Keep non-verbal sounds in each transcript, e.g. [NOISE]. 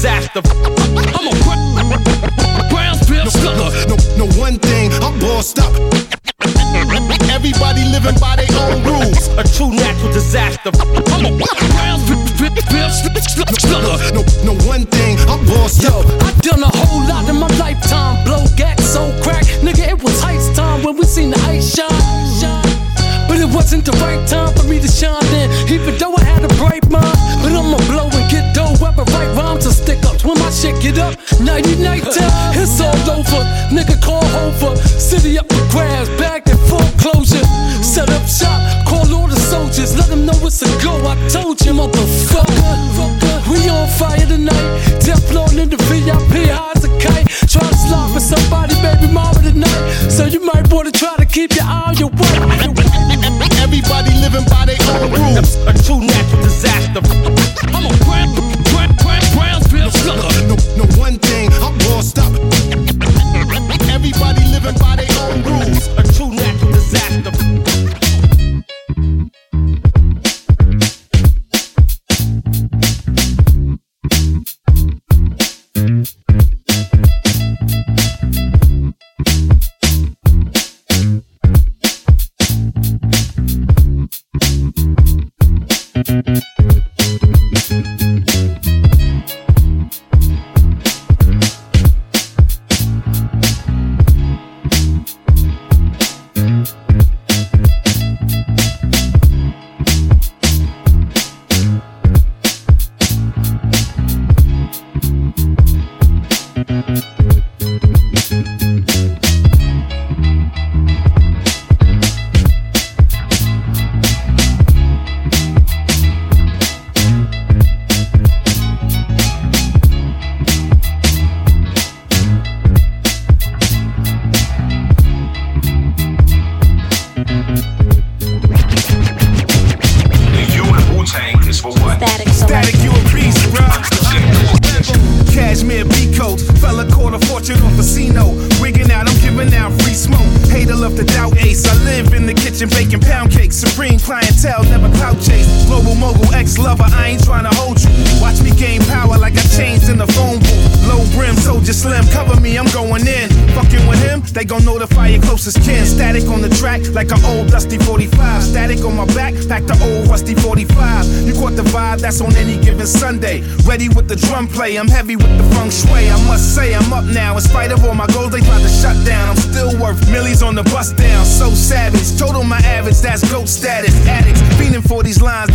disaster. Status. Addicts, fiending for these lines,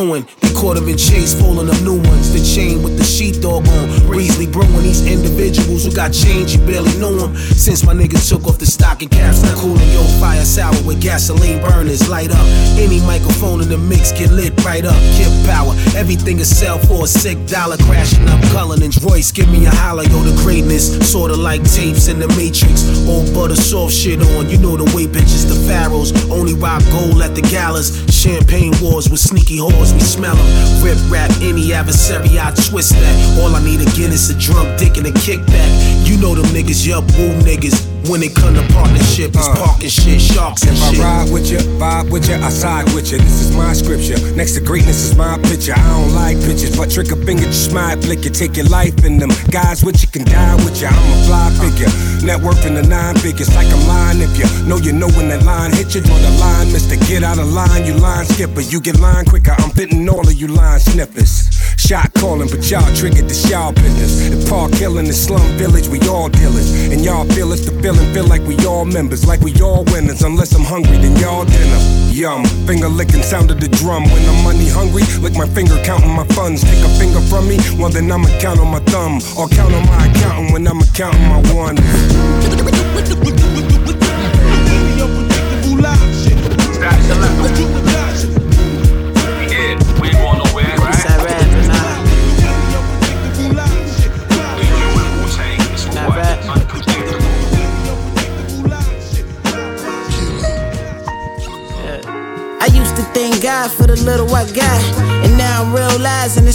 doing? Caught him in chase, falling up new ones. The chain with the sheepdog on. Breezely brewing these individuals who got change, you barely knew them. Since my niggas took off the stocking caps, now cooling your fire sour with gasoline burners. Light up any microphone in the mix, get lit right up. Kip power, everything is sell for a sick dollar. Crashing up Cullinan's Royce, give me a holler, yo, the greatness. Sorta like tapes in the Matrix. All butter soft shit on, you know the way bitches, the pharaohs. Only rock gold at the galas. Champagne wars with sneaky whores, we smell them. Rip rap any adversary, I twist that. All I need again is a drunk dick and a kickback. You know them niggas, yup, woo niggas. When it come to partnership, it's uh, parking shit, sharks and if shit. If I ride with you, vibe with you, I side with you. This is my scripture. Next to greatness is my picture. I don't like pictures, but trick a finger, just might flick you. Take your life in them. Guys with you can die with you. I'm a fly figure. Net worth in the nine figures, like I'm lying. If you know you know when that line hit you, draw the line, mister. Get out of line, you line skipper. You get line quicker. I'm fitting all of you line snippers. Shot calling, but y'all triggered the y'all business. If Park Hill in the slum village, we all dealers. And y'all feel the feeling, feel like we all members, like we all winners. Unless I'm hungry, then y'all dinner. Yum, finger licking sound of the drum. When I'm money hungry, lick my finger counting my funds. Take a finger from me, well then I'ma count on my thumb. Or count on my accountant when I'ma counting my one.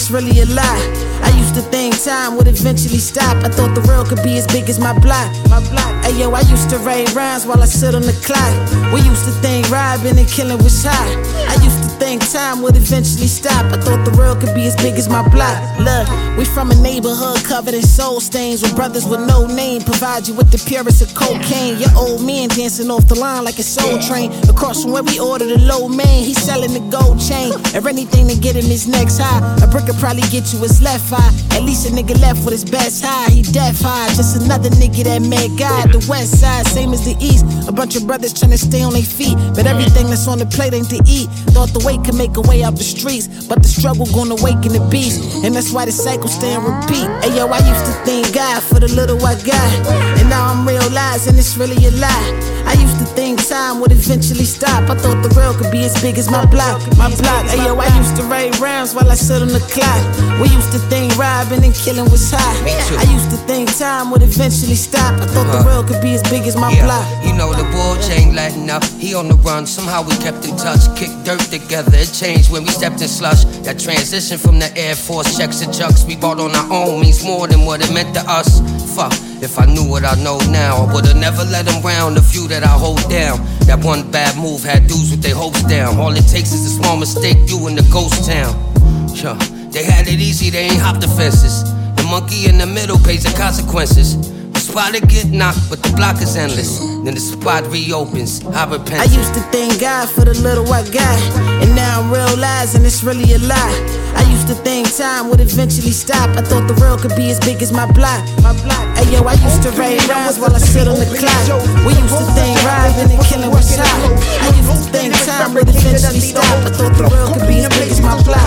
It's really a lie. I used to think time would eventually stop. I thought the world could be as big as my block. My block. Hey yo, I used to write rhymes while I sit on the clock. We used to think robbing and killing was hot. I used to think time would eventually stop. I thought the world could be as big as my block. Look, we from a neighborhood covered in soul stains where brothers with no name provide you with the purest of cocaine. Your old man dancing off the line like a soul train. Across from where we ordered a low man, he's selling the gold chain or anything to get him his next high. A brick could probably get you his left eye. At least a nigga left with his best high. He deaf high, just another nigga that met God. The west side, same as the east. A bunch of brothers trying to stay on their feet, but everything that's on the plate ain't to eat. Thought the weight could make a way out the streets, but the struggle gonna awaken the beast, and that's why the cycle stay and repeat. Hey yo, I used to thank God for the little I got, and now I'm realizing it's really a lie. I used to think time would eventually stop. I thought the world could be as big as my block, my block. Hey yo, I used to write rhymes while I sit on the clock. We used to think robbing and killing was hot. I used to think time would eventually stop. I thought the uh-huh. world could be as big as my yeah. block. You know the bull chain letting up. He on the run. Somehow we kept in touch. Kicked dirt together. It changed when we stepped in slush. That transition from the Air Force checks and chucks we bought on our own means more than what it meant to us. Fuck. If I knew what I know now, I would've never let them round the few that I hold down. That one bad move had dudes with their hopes down. All it takes is a small mistake, you in the ghost town. Yeah, they had it easy, they ain't hop the fences. The monkey in the middle pays the consequences. The spot get knocked, but the block is endless. Then the spot reopens. I repent. I used to thank God for the little I got, and now I'm realizing it's really a lie. I time would eventually stop. I thought the world could be as big as my block. My block. Hey yo, I used to write rhymes while I sit on the clock. We used to think robbing and killing was hot. I used to think time would eventually stop. I thought the world could be as big as my block.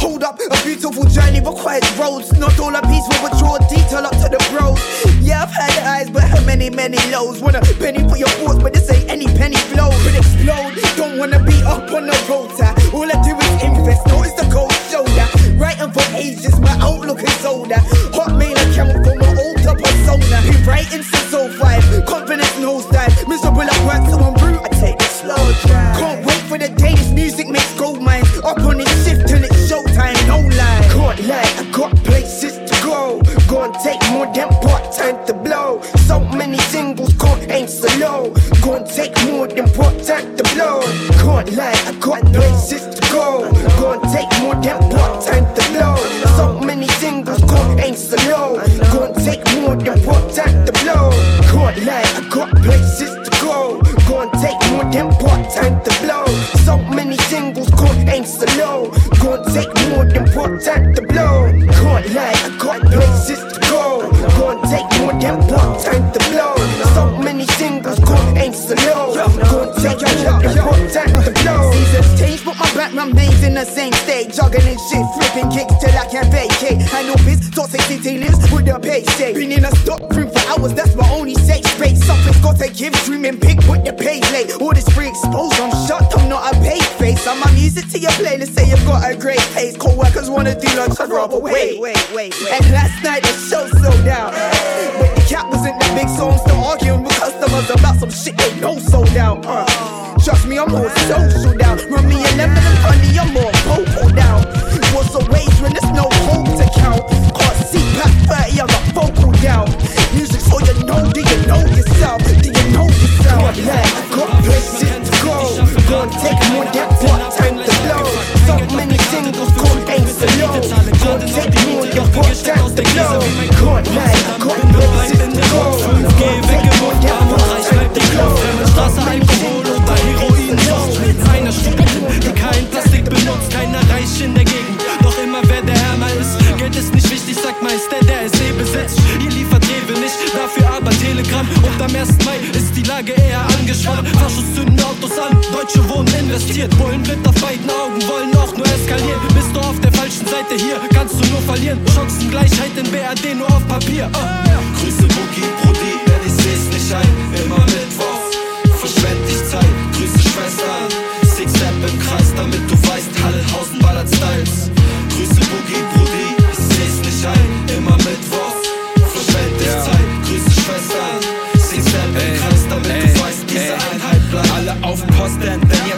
Hold up, a beautiful journey requires roads. Not all a piece will withdraw detail up to the bros. Yeah, I've had eyes, but how many, many lows? Want a penny for your thoughts, but this ain't any penny flow. Could explode, don't wanna be up on the road. All I do is invest, notice the cold shoulder. Writing for ages, my outlook is older. Hotmail account for my older persona. Been writing since 05, confidence nosedive. Miserable at work, so I'm rude, I take the slow drive. Can't wait for the day this music makes gold mines. Up on its shift till it's showtime, no lie. Can't lie, I got places to go. Go and take more than part time to blow. So many singles, can't aim so low. Go and take more than part time to blow. Can't lie, I got places to go. Go and take more than So many singles, can't aim so low. Go and take more than part give, dreaming big with the pay late. All this free exposed, I'm shut, I'm not a paid face. I'm my music to your playlist, say you've got a great taste. Co workers wanna do lunch, I'd rather wait. Wait, wait, wait. And last night the show slowed down. But the cat was in the big song, still arguing with customers about some shit they know sold out. Uh, trust me, I'm more social Gonna take more than one time to blow. So many singles, so low. Gonna take more than one time to blow. Got like, got places to go. Gonna take more than one time to blow. Straße, Alkohol oder Heroin, Sucht einer Studentin, die kein Plastik benutzt, keiner reich in der Gegend. Doch immer wer der Ärmer ist, Geld ist nicht wichtig, sagt Meister, der es eh besitzt. Ihr liefert Rewe nicht, dafür aber Telegramm. Und am 1. Mai ist die Lage eher angespannt. Faschos zünden Autos an, Deutsche wohnen investiert. Bullen blind auf beiden Augen, wollen auch nur eskalieren. Bist du auf der falschen Seite hier, kannst du nur verlieren. Chancengleichheit in BRD nur auf Papier. Uh. Grüße Boogie, Brudi, denn ich seh's nicht ein. Immer Mittwoch, verschwend ich Zeit. Grüße Schwestern, Six Step im Kreis, damit du weißt, Hallenhausen ballert Styles. Grüße Boogie, Brudi,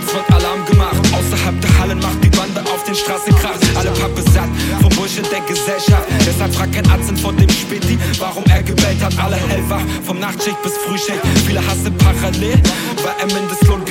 jetzt wird Alarm gemacht. Außerhalb der Hallen macht die Bande auf den Straßen Krach. Alle Pappe satt vom Bullshit der Gesellschaft. Deshalb fragt kein Arzt vor dem Späti, warum er gewählt hat. Alle hellwach, vom Nachtschicht bis Frühschicht. Viele hassen parallel, weil er Mindestlohn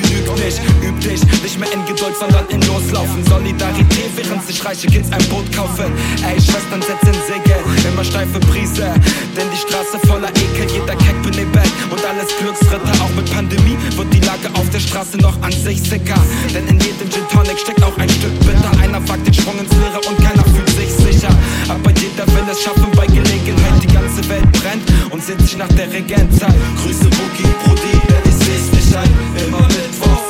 genügt nicht. Üb dich, nicht mehr in Geduld, sondern in Loslaufen. Solidarität, während sich reiche Kids ein Boot kaufen. Ey, Schwestern, setzen Segel, immer steife Prise. Denn die Straße voller Ekel, jeder Keck benebelt. Und alles Glücksritter, auch mit Pandemie wird die Lage auf der Straße noch an sich sicker. Denn in jedem Gin Tonic steckt auch ein Stück Bitter. Einer wagt den Sprung ins Leere und keiner fühlt sich sicher. Aber jeder will es schaffen bei Gelegenheit. Die ganze Welt brennt und sehnt sich nach der Regentzeit. Grüße Boogie, Brudi, denn ich seh's nicht ein. Immer Mittwoch,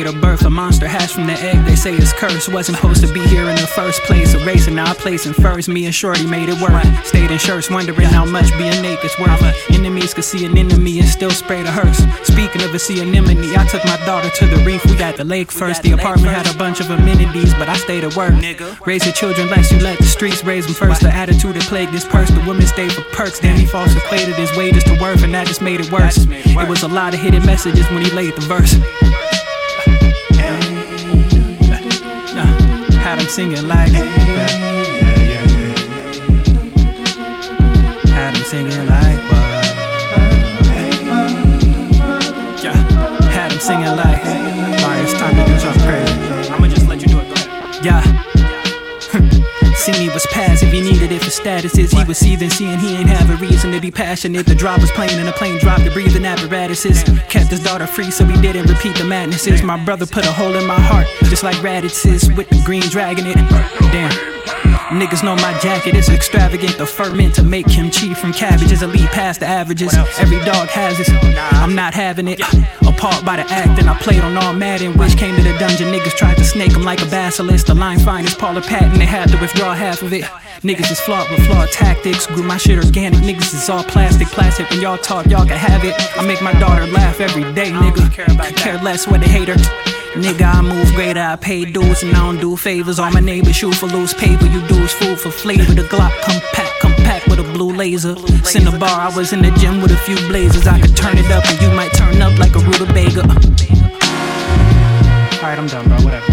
date of birth. A monster hatched from the egg. They say it's cursed. Wasn't supposed to be here in the first place. A race and now I place in first. Me and Shorty made it work. Stayed in shirts, wondering how much being naked's worth. Enemies could see an enemy and still spray the hearse. Speaking of a sea anemone, I took my daughter to the reef. We got the lake first. The apartment had a bunch of amenities, but I stayed at work. Raise your children less, you let the streets raise them first. The attitude that plagued this purse. The women stayed for perks. Then he false equated his wages to worth, and that just made it worse. It was a lot of hidden messages when he laid the verse. Singing like for statuses. He was seething, seeing he ain't have a reason to be passionate. The drop was playing and the plane dropped the breathing apparatuses. Kept his daughter free so he didn't repeat the madnesses. My brother put a hole in my heart, just like Raditz with the green dragon it. Damn. Niggas know my jacket is extravagant. The ferment to make him kimchi from cabbages elite past the averages. Every dog has it. I'm not having it. Appalled by the act, and I played on all Madden, which came to the dungeon. Niggas tried to snake him like a basilisk. The line fine is Paula Patton. They had to withdraw half of it. Niggas is flawed with flawed tactics. Grew my shit organic. Niggas is all plastic, plastic. When y'all talk, y'all can have it. I make my daughter laugh every day, nigga. Could care less what they hate her. Nigga, I move greater, I pay dues and I don't do favors. All my neighbors shoot for loose paper, you do is food for flavor. The Glock compact, compact with a blue laser. Cinnabar, I was in the gym with a few blazers. I could turn it up and you might cutting up like a rutabaga. Alright, I'm done, bro. Whatever.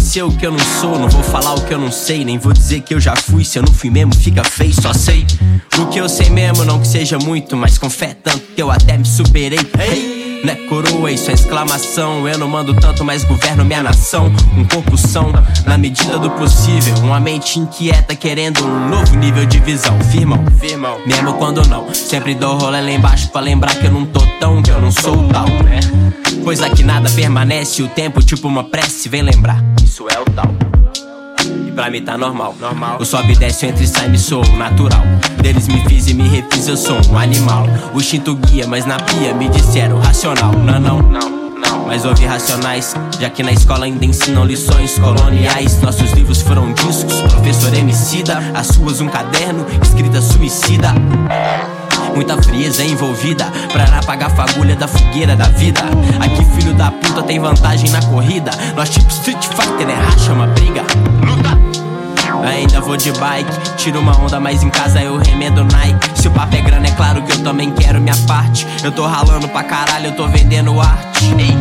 ser o que eu não sou, não vou falar o que eu não sei, nem vou dizer que eu já fui, se eu não fui mesmo, fica feio, só sei o que eu sei mesmo, não que seja muito, mas com fé tanto que eu até me superei. Hey! Não é coroa, isso é exclamação. Eu não mando tanto, mas governo minha nação. Um corpo são, na medida do possível. Uma mente inquieta, querendo um novo nível de visão. Firmão, firmão, mesmo quando não. Sempre dou rolê lá embaixo pra lembrar que eu não tô tão, que eu não sou tal, né? Coisa que nada permanece, o tempo, tipo uma prece, vem lembrar. Isso é o tal. E pra mim tá normal, normal. Eu sobe e desce, entre sai, me sou natural. Deles me fiz e me refiz, eu sou um animal. O instinto guia, mas na pia me disseram racional. Não, não, não. Mas ouvi racionais, já que na escola ainda ensinam lições coloniais. Nossos livros foram discos, professor emicida, as suas um caderno, escrita suicida. Muita frieza envolvida pra apagar a fagulha da fogueira da vida. Aqui, filho da puta, tem vantagem na corrida. Nós, tipo Street Fighter, é racha uma briga. Luta! Ainda vou de bike, tiro uma onda, mas em casa eu remendo Nike. Se o papo é grana, é claro que eu também quero minha parte. Eu tô ralando pra caralho, eu tô vendendo arte. Ei,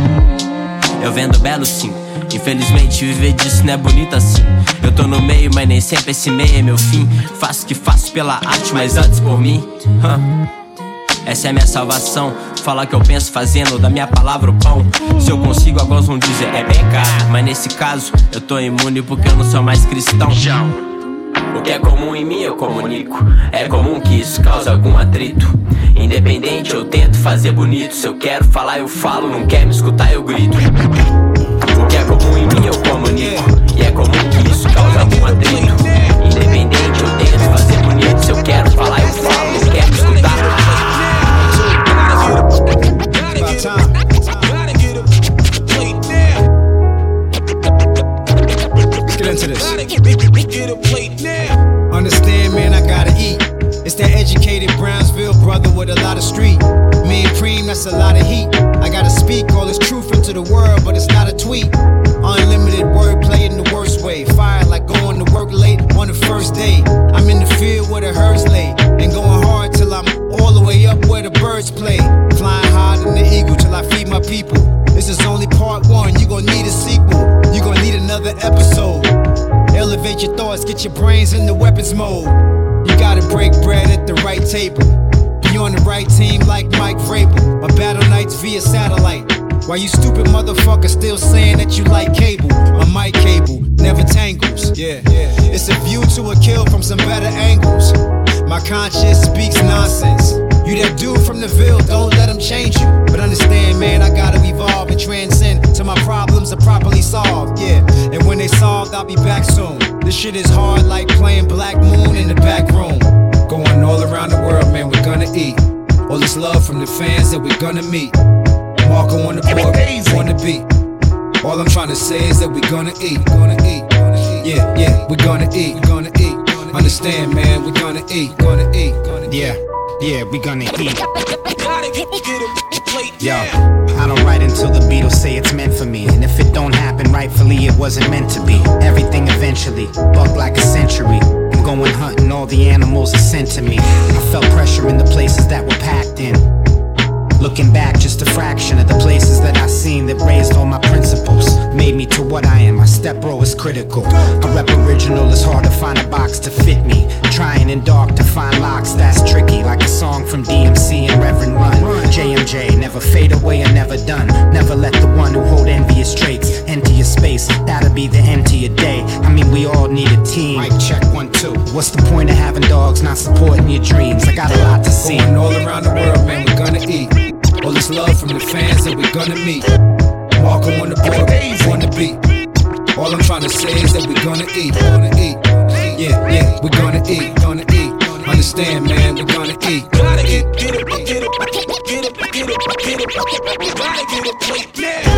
eu vendo belo sim. Infelizmente, viver disso não é bonito assim. Eu tô no meio, mas nem sempre esse meio é meu fim. Faço o que faço pela arte, mas antes por mim. Essa é minha salvação. Falar que eu penso fazendo da minha palavra o pão. Se eu consigo, alguns vão dizer é bem caro. Mas nesse caso, eu tô imune porque eu não sou mais cristão. O que é comum em mim eu comunico. É comum que isso cause algum atrito. Independente, eu tento fazer bonito. Se eu quero falar, eu falo. Não quer me escutar, eu grito. O que é comum em mim eu comunico. E é comum que isso cause algum atrito. Independente, eu tento fazer bonito. Se eu quero falar, eu falo. Não quer me escutar. Into this. Understand, man, I gotta eat. It's that educated Brownsville brother with a lot of street. Me and cream, that's a lot of Why you stupid motherfuckers still saying that you like cable? My mic cable never tangles. Yeah, yeah. It's a view to a kill from some better angles. My conscience speaks nonsense. You that dude from the Ville, don't let him change you. But understand, man, I gotta evolve and transcend till my problems are properly solved. Yeah, and when they solved, I'll be back soon. This shit is hard like playing Black Moon in the back room. Going all around the world, man, we're gonna eat. All this love from the fans that we're gonna meet. Marco on the board, on the beat. All I'm trying to say is that we're gonna eat, gonna eat. Yeah, yeah, we're gonna eat, gonna eat. Understand, man, we're gonna eat, gonna eat. Yeah, yeah, we gonna eat. Yo, I don't write until the Beatles say it's meant for me. And if it don't happen rightfully, it wasn't meant to be. Everything eventually, buck like a century. I'm going hunting, all the animals are sent to me. I felt pressure in the places that were packed in. Looking back, just a fraction of the places that I've seen that raised all my principles. Made me to what I am. My step bro is critical. A rep original is hard to find a box to fit me. Trying in dark to find locks, that's tricky. Like a song from DMC and Reverend Run. JMJ, never fade away and never done. Never let the one who hold envious traits empty your space. That'll be the end to your day. I mean, we all need a team. Mic check one, two. What's the point of having dogs not supporting your dreams? I got a lot to see. Going all around the world, man, we're gonna eat. All this love from the fans that we're gonna meet. Marco on the board, on the beat. All I'm trying to say is that we're gonna eat, gonna eat. Yeah, yeah, we're gonna eat, gonna eat. Understand, man, we're gonna eat. Gotta eat, get it, get it, get it, get it, get it, get it. Gotta get a plate now.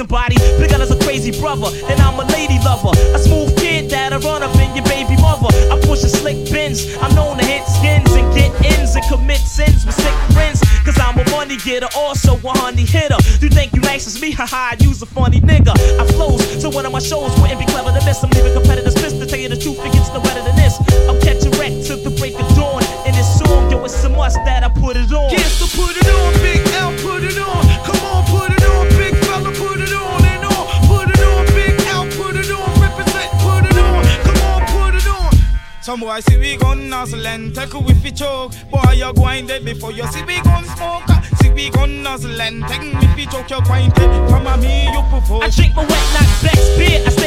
Somebody. Big L is a crazy brother, and I'm a lady lover. A smooth kid that'll run up in your baby mother. I push a slick Benz. I'm known to hit skins and get ins and commit sins with sick friends. Cause I'm a money getter, also a honey hitter. You think you nice as me? [LAUGHS] Haha, before you see we gun smoke. See we gun nuzzle and take a whiffy choke. You're going dead. Come me, you. I drink my wet, like black. I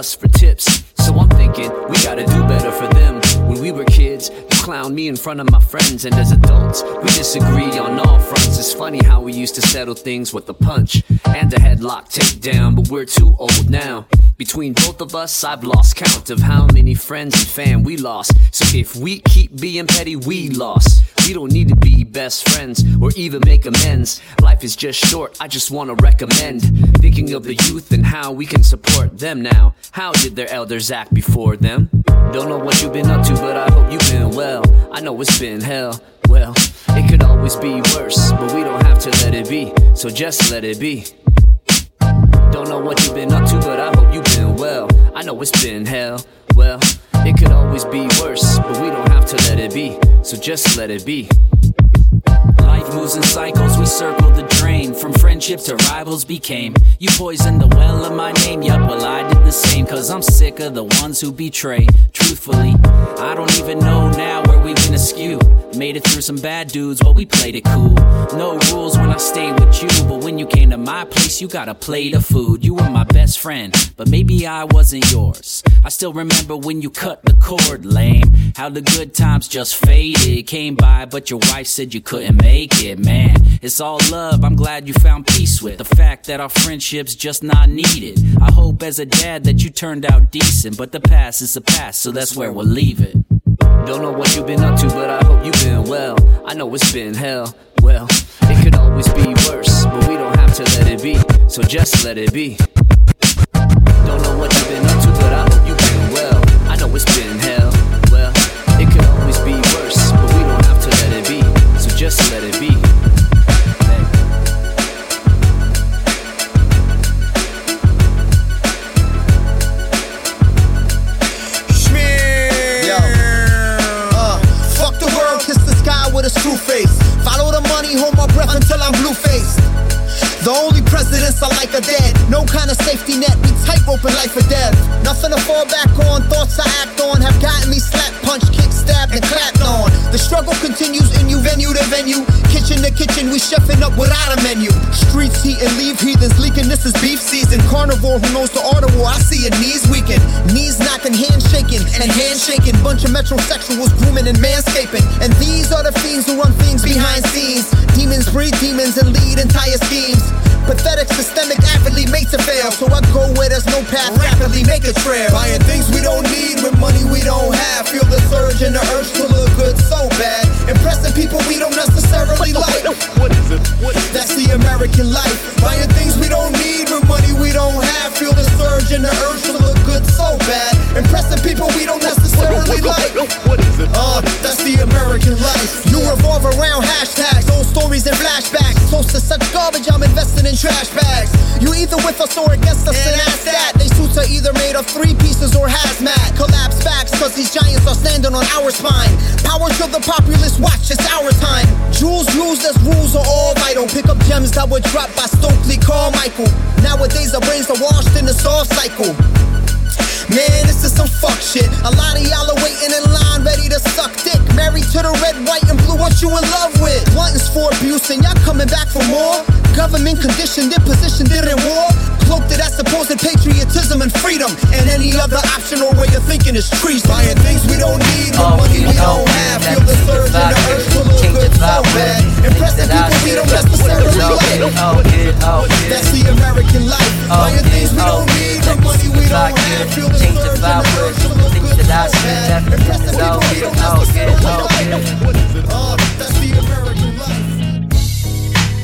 us for tips. So I'm thinking we gotta do better for them. When we were kids, you clown me in front of my friends, and as adults, we disagree on all fronts. It's funny how we used to settle things with a punch and a headlock takedown, but we're too old now. Between both of us, I've lost count of how many friends and fam we lost. So if we keep being petty, we lost. We don't need to be best friends or even make amends. Life is just short, I just wanna recommend thinking of the youth and how we can support them now. How did their elders act before them? Don't know what you've been up to, but I hope you've been well. I know it's been hell. Well, it could always be worse, but we don't have to let it be. So just let it be. Don't know what you've been up to, but I hope you've been well. I know it's been hell. Well, it could always be worse, but we don't have to let it be. So just let it be. Moves in cycles, we circle the drain. From friendship to rivals became. You poisoned the well of my name, yup, well, I did the same. Cause I'm sick of the ones who betray. Truthfully, I don't even know now Made it through some bad dudes, but we played it cool. No rules when I stayed with you, but when you came to my place, you got a plate of food. You were my best friend, but maybe I wasn't yours. I still remember when you cut the cord, lame. How the good times just faded. Came by, but your wife said you couldn't make it, man. It's all love, I'm glad you found peace with the fact that our friendship's just not needed. I hope as a dad that you turned out decent, but the past is the past, so that's where we'll leave it. Don't know what you've been up to, but I hope you've been well. I know it's been hell. Well, it could always be worse, but we don't have to let it be. So just let it be. Don't know what you've been up to, but I hope you've been well. I know it's been hell. Well, it could always be worse, but we don't have to let it be. So just let it be. Until faced. The only presidents I like are dead. No kind of safety net, we tightrope in life or death. Nothing to fall back on, thoughts I act on have gotten me slapped, venue. Kitchen to kitchen, we chefing up without a menu. Streets heating, leave heathens leaking, this is beef season. Carnivore who knows the art of war, I see your knees weaken. Knees not talking handshaking and handshaking. Bunch of metrosexuals grooming and manscaping. And these are the fiends who run things behind scenes. Demons breed demons and lead entire schemes. Pathetic, systemic, avidly made to fail. So I go where there's no path, rapidly make a trail. Buying things we don't need with money we don't have. Feel the surge and the urge to look good so bad. Impressing people we don't necessarily like. What is it? What is That's the American life. Buying things we don't need with money we don't have. Feel the surge in the urge to look good so bad. Impressing people we don't necessarily like. What is it? Uh, that's the American life. You revolve around hashtags, old stories and flashbacks. Close to such garbage, I'm investing in trash bags. You either with us or against us, and that's that. They are either made of three pieces or hazmat. Collapse facts, cause these giants are standing on our spine. Power to the populace, watch, it's our time. Jewels used as rules are all vital. Pick up gems that were dropped by Stokely Carmichael. Nowadays, our brains are washed in the soft cycle. Man, this is some fuck shit. A lot of y'all are waiting in line, ready to suck dick. Married to the red, white, and blue, what you in love with? Gluttons for abuse, and y'all coming back for more? Government conditioned, their position, in war. Cloaked it as supposed patriotism and freedom. And any other option or way of thinking is treason. Buying things we don't need, with money we don't have. Feel the surge in the urge to look good so bad. Impressing people we don't necessarily like. Uh, that's the American life. Buying things we don't need, with money we don't have. Feel the Change the vibe with the things that I should Everything is all good, all good, all good That's the American life.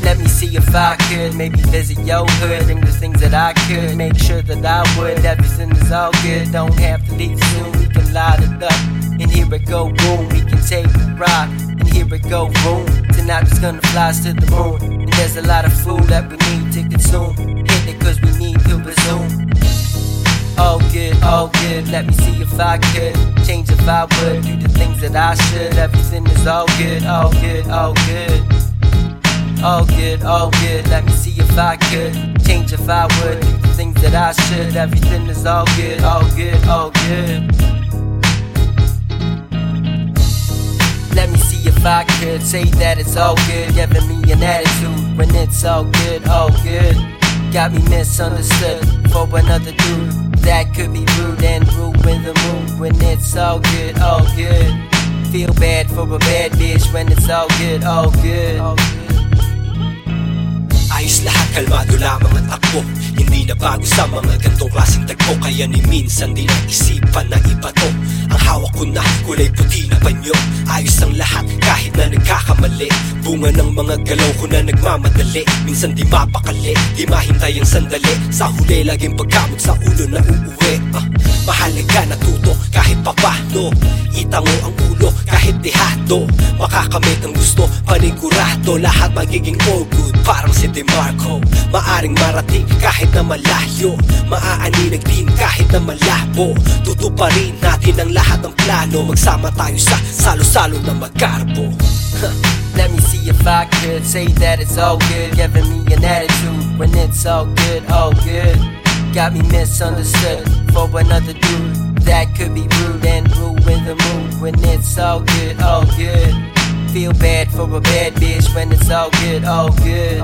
Let me see if I could maybe visit your hood and the things that I could make sure that I would. Everything is all good, don't have to leave soon. We can light it up, and here it go, boom. We can take a ride, and here it go, boom. Tonight we're gonna fly to the moon, and there's a lot of food that we need to consume. Hit it 'cause we need to resume. All good, all good. Let me see if I could change if I would do the things that I should. Everything is all good, all good, all good. All good, all good. Let me see if I could change if I would the things that I should. Everything is all good, all good, all good. Let me see if I could say that it's all good, giving me an attitude when it's all good, all good. Got me misunderstood for another dude that could be rude and ruin the mood when it's all good, all good. Feel bad for a bad bitch when it's all good, all good. Ayos lahat, kalmado lamang ang takbo. Hindi na bago sa mga gantong klaseng tagpo. Kaya ni minsan di na isipan na iba to. Ang hawak ko na kulay puti na panyo Ayos ang lahat kahit na nagkakamali. Bunga ng mga galaw ko na nagmamadali. Minsan di mapakali, di mahintay ang sandali. Sa huli laging pagkamot sa ulo na uuwi. Uh, Mahalaga natuto kahit papano. Itango ang ulo kahit dehado. Makakamit ang gusto panigurado. Lahat magiging all good parang si DeMarco. Maaring marating kahit na malayo. Maaaninag din kahit na malabo. Tutuparin natin ang lahat ng plano. Magsama tayo sa salo-salo na magkarbo. Let me see if I could say that it's all good. Giving me an attitude when it's all good, all good Got me misunderstood for another dude That could be rude and ruin the mood When it's all good, all good Feel bad for a bad bitch when it's all good, all good.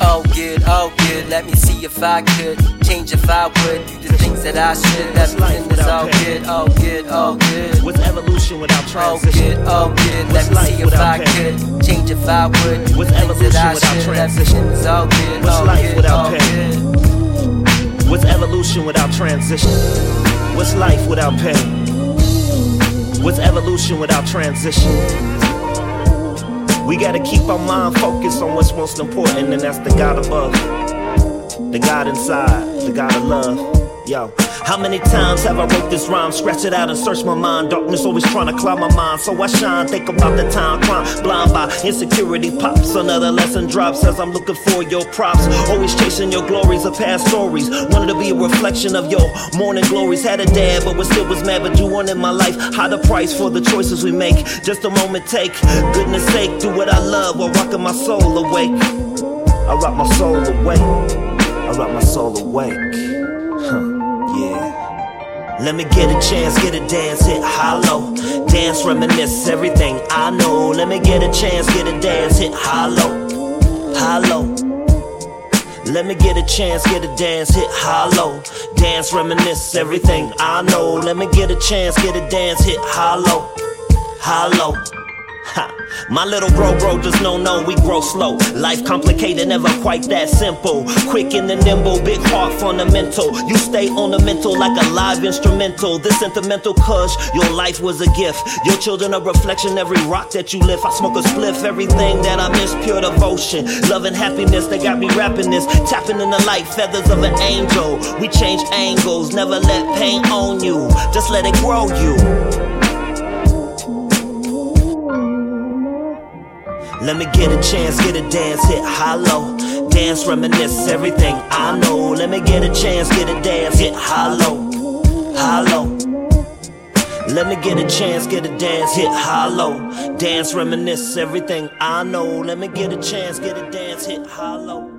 All good, all good. Let me see if I could change if I would do the things that I should. Everything is all good, all good, all good. What's evolution without transition? All good, all good. Let me see if I could change if I would What's the that I evolution without Everything is all good, What's all life good, without pain? good. What's evolution without transition? What's life without pain? What's evolution without transition? We gotta keep our mind focused on what's most important, and that's the God above, the God inside, the God of love. Yo, how many times have I wrote this rhyme, scratch it out and search my mind? Darkness always trying to cloud my mind, so I shine. Think about the time crime, blind by insecurity pops. Another lesson drops as I'm looking for your props. Always chasing your glories of past stories. Wanted to be a reflection of your morning glories. Had a dad, but was still was mad, but you wanted my life. High the price for the choices we make. Just a moment, take goodness sake, do what I love while rocking my soul awake. I rock my soul awake. I rock my soul awake. Let me get a chance, get a dance, hit hollow. Dance, reminisce everything I know. Let me get a chance, get a dance, hit hollow. Hollow. Let me get a chance, get a dance, hit hollow. Dance, reminisce everything I know. Let me get a chance, get a dance, hit hollow. Hollow. My little bro, bro, just no, no, we grow slow. Life complicated, never quite that simple. Quick and the nimble, big heart fundamental. You stay ornamental like a live instrumental. This sentimental cause your life was a gift. Your children a reflection, every rock that you lift. I smoke a spliff, everything that I miss, pure devotion. Love and happiness, they got me rapping this. Tapping in the light, feathers of an angel. We change angles, never let pain own you. Just let it grow you. Let me get a chance, get a dance, hit hollow. Dance, reminisce everything I know. Let me get a chance, get a dance, hit hollow. Hollow. Let me get a chance, get a dance, hit hollow. Dance, reminisce everything I know. Let me get a chance, get a dance, hit hollow.